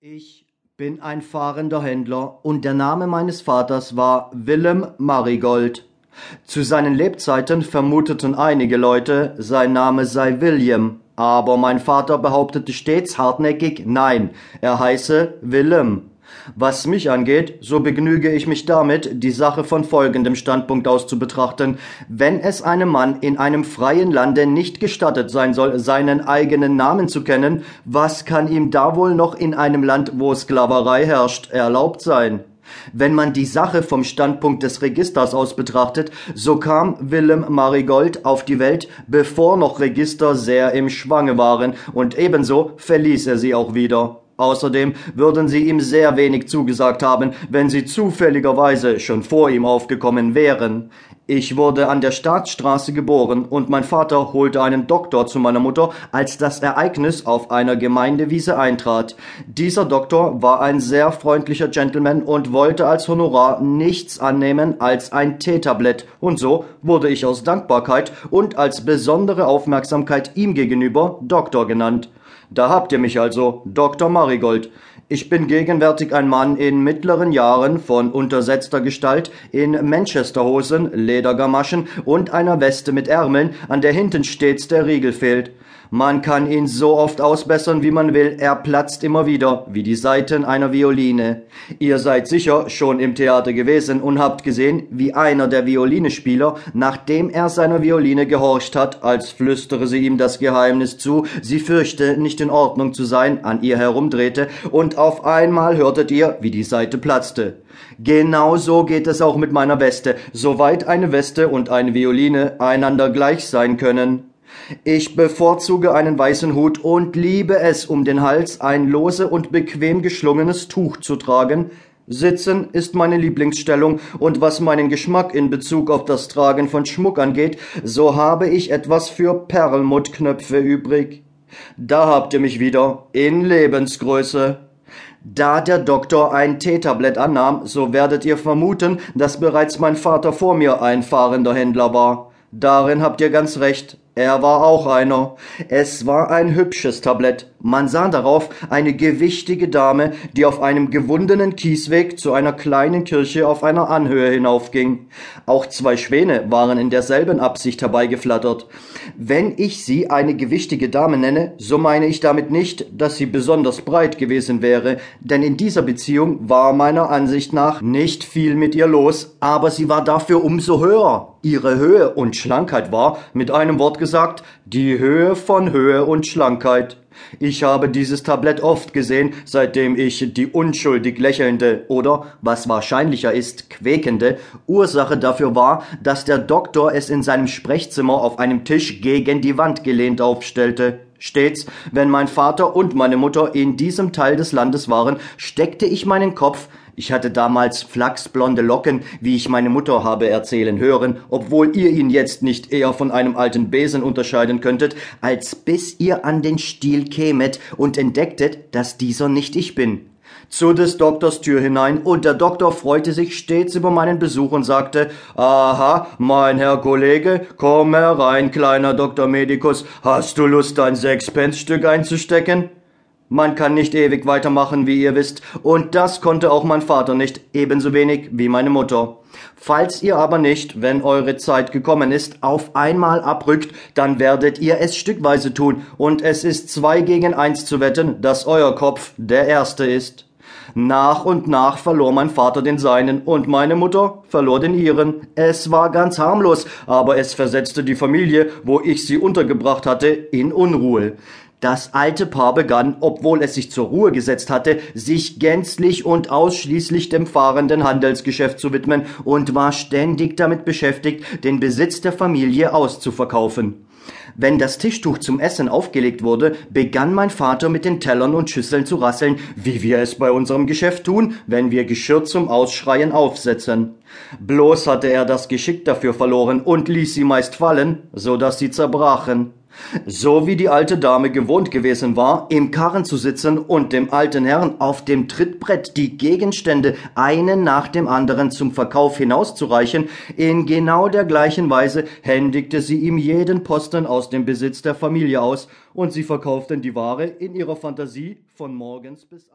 Ich bin ein fahrender Händler und der Name meines Vaters war Willem Marigold. Zu seinen Lebzeiten vermuteten einige Leute, sein Name sei William, aber mein Vater behauptete stets hartnäckig, nein, er heiße Willem. Was mich angeht, so begnüge ich mich damit, die Sache von folgendem Standpunkt aus zu betrachten. Wenn es einem Mann in einem freien Lande nicht gestattet sein soll, seinen eigenen Namen zu kennen, was kann ihm da wohl noch in einem Land, wo Sklaverei herrscht, erlaubt sein? Wenn man die Sache vom Standpunkt des Registers aus betrachtet, so kam Willem Marigold auf die Welt, bevor noch Register sehr im Schwange waren, und ebenso verließ er sie auch wieder. Außerdem würden sie ihm sehr wenig zugesagt haben, wenn sie zufälligerweise schon vor ihm aufgekommen wären. Ich wurde an der Staatsstraße geboren und mein Vater holte einen Doktor zu meiner Mutter, als das Ereignis auf einer Gemeindewiese eintrat. Dieser Doktor war ein sehr freundlicher Gentleman und wollte als Honorar nichts annehmen als ein Teetablett, und so wurde ich aus Dankbarkeit und als besondere Aufmerksamkeit ihm gegenüber Doktor genannt. Da habt ihr mich also, Dr. Marigold. Ich bin gegenwärtig ein Mann in mittleren Jahren von untersetzter Gestalt, in Manchesterhosen, Ledergamaschen und einer Weste mit Ärmeln, an der hinten stets der Riegel fehlt. Man kann ihn so oft ausbessern, wie man will, er platzt immer wieder, wie die Saiten einer Violine. Ihr seid sicher schon im Theater gewesen und habt gesehen, wie einer der Violinespieler, nachdem er seiner Violine gehorcht hat, als flüstere sie ihm das Geheimnis zu, sie fürchte, nicht in Ordnung zu sein, an ihr herumdrehte, und auf einmal hörtet ihr, wie die Saite platzte. Genau so geht es auch mit meiner Weste, soweit eine Weste und eine Violine einander gleich sein können. Ich bevorzuge einen weißen Hut und liebe es, um den Hals ein lose und bequem geschlungenes Tuch zu tragen. Sitzen ist meine Lieblingsstellung, und was meinen Geschmack in Bezug auf das Tragen von Schmuck angeht, so habe ich etwas für Perlmuttknöpfe übrig. Da habt ihr mich wieder, in Lebensgröße. Da der Doktor ein Teetablett annahm, so werdet ihr vermuten, dass bereits mein Vater vor mir ein fahrender Händler war. Darin habt ihr ganz recht. Er war auch einer. Es war ein hübsches Tablett. Man sah darauf eine gewichtige Dame, die auf einem gewundenen Kiesweg zu einer kleinen Kirche auf einer Anhöhe hinaufging. Auch zwei Schwäne waren in derselben Absicht herbeigeflattert. Wenn ich sie eine gewichtige Dame nenne, so meine ich damit nicht, dass sie besonders breit gewesen wäre, denn in dieser Beziehung war meiner Ansicht nach nicht viel mit ihr los, aber sie war dafür umso höher. Ihre Höhe und Schlankheit war, mit einem Wort gesagt, die Höhe von Höhe und Schlankheit. Ich habe dieses Tablett oft gesehen, seitdem ich die unschuldig lächelnde oder, was wahrscheinlicher ist, quäkende Ursache dafür war, dass der Doktor es in seinem Sprechzimmer auf einem Tisch gegen die Wand gelehnt aufstellte. Stets, wenn mein Vater und meine Mutter in diesem Teil des Landes waren, steckte ich meinen Kopf ich hatte damals flachsblonde Locken, wie ich meine Mutter habe erzählen hören, obwohl ihr ihn jetzt nicht eher von einem alten Besen unterscheiden könntet, als bis ihr an den Stiel kämet und entdecktet, dass dieser nicht ich bin. Zu des Doktors Tür hinein, und der Doktor freute sich stets über meinen Besuch und sagte, Aha, mein Herr Kollege, komm herein, kleiner Doktor Medicus, hast du Lust, ein Sechspence-Stück einzustecken? Man kann nicht ewig weitermachen, wie ihr wisst, und das konnte auch mein Vater nicht, ebenso wenig wie meine Mutter. Falls ihr aber nicht, wenn eure Zeit gekommen ist, auf einmal abrückt, dann werdet ihr es stückweise tun, und es ist zwei gegen eins zu wetten, dass euer Kopf der erste ist. Nach und nach verlor mein Vater den seinen und meine Mutter verlor den ihren. Es war ganz harmlos, aber es versetzte die Familie, wo ich sie untergebracht hatte, in Unruhe. Das alte Paar begann, obwohl es sich zur Ruhe gesetzt hatte, sich gänzlich und ausschließlich dem fahrenden Handelsgeschäft zu widmen und war ständig damit beschäftigt, den Besitz der Familie auszuverkaufen. Wenn das Tischtuch zum Essen aufgelegt wurde, begann mein Vater mit den Tellern und Schüsseln zu rasseln, wie wir es bei unserem Geschäft tun, wenn wir Geschirr zum Ausschreien aufsetzen. Bloß hatte er das Geschick dafür verloren und ließ sie meist fallen, so dass sie zerbrachen. So wie die alte Dame gewohnt gewesen war, im Karren zu sitzen und dem alten Herrn auf dem Trittbrett die Gegenstände einen nach dem anderen zum Verkauf hinauszureichen, in genau der gleichen Weise händigte sie ihm jeden Posten aus dem Besitz der Familie aus, und sie verkauften die Ware in ihrer Fantasie von morgens bis